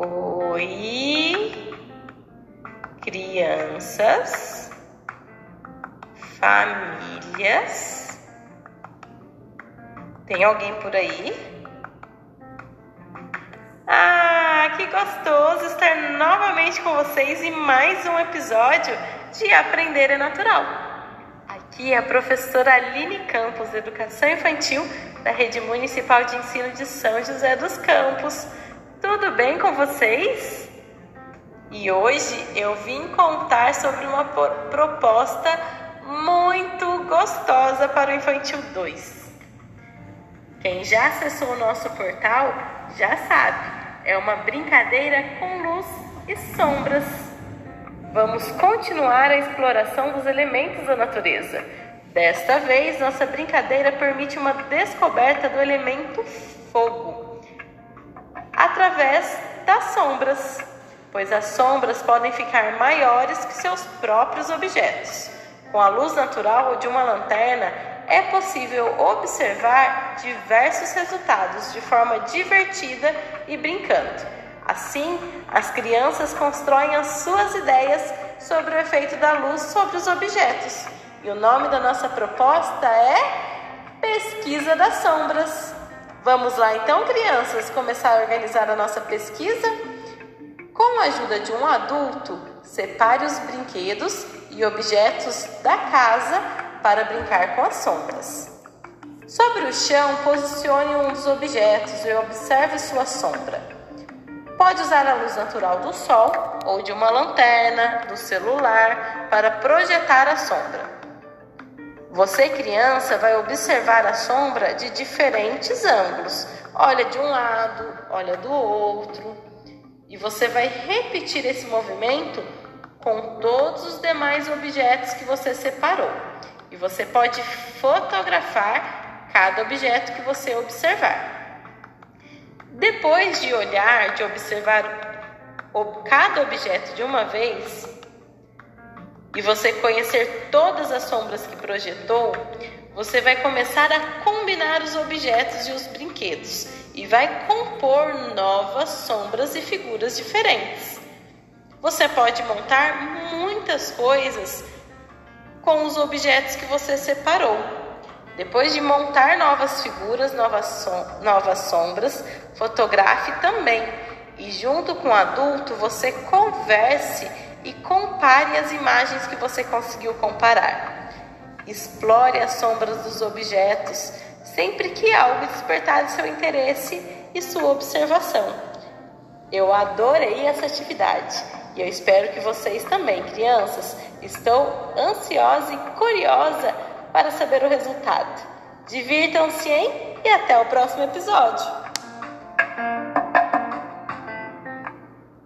Oi, crianças, famílias. Tem alguém por aí? Ah, que gostoso estar novamente com vocês em mais um episódio de Aprender é Natural. Aqui é a professora Aline Campos, Educação Infantil da Rede Municipal de Ensino de São José dos Campos. Tudo bem com vocês? E hoje eu vim contar sobre uma proposta muito gostosa para o Infantil 2. Quem já acessou o nosso portal já sabe, é uma brincadeira com luz e sombras. Vamos continuar a exploração dos elementos da natureza. Desta vez, nossa brincadeira permite uma descoberta do elemento fogo através das sombras, pois as sombras podem ficar maiores que seus próprios objetos. Com a luz natural ou de uma lanterna, é possível observar diversos resultados de forma divertida e brincando. Assim, as crianças constroem as suas ideias sobre o efeito da luz sobre os objetos. E o nome da nossa proposta é Pesquisa das Sombras. Vamos lá então, crianças, começar a organizar a nossa pesquisa? Com a ajuda de um adulto, separe os brinquedos e objetos da casa para brincar com as sombras. Sobre o chão, posicione um dos objetos e observe sua sombra. Pode usar a luz natural do sol ou de uma lanterna, do celular, para projetar a sombra. Você, criança, vai observar a sombra de diferentes ângulos. Olha de um lado, olha do outro. E você vai repetir esse movimento com todos os demais objetos que você separou. E você pode fotografar cada objeto que você observar. Depois de olhar, de observar cada objeto de uma vez, e você conhecer todas as sombras que projetou, você vai começar a combinar os objetos e os brinquedos e vai compor novas sombras e figuras diferentes. Você pode montar muitas coisas com os objetos que você separou. Depois de montar novas figuras, novas, som novas sombras, fotografe também. E junto com o adulto, você converse e compare as imagens que você conseguiu comparar. Explore as sombras dos objetos sempre que algo despertar seu interesse e sua observação. Eu adorei essa atividade e eu espero que vocês também, crianças. Estou ansiosa e curiosa para saber o resultado. Divirtam-se, hein? E até o próximo episódio!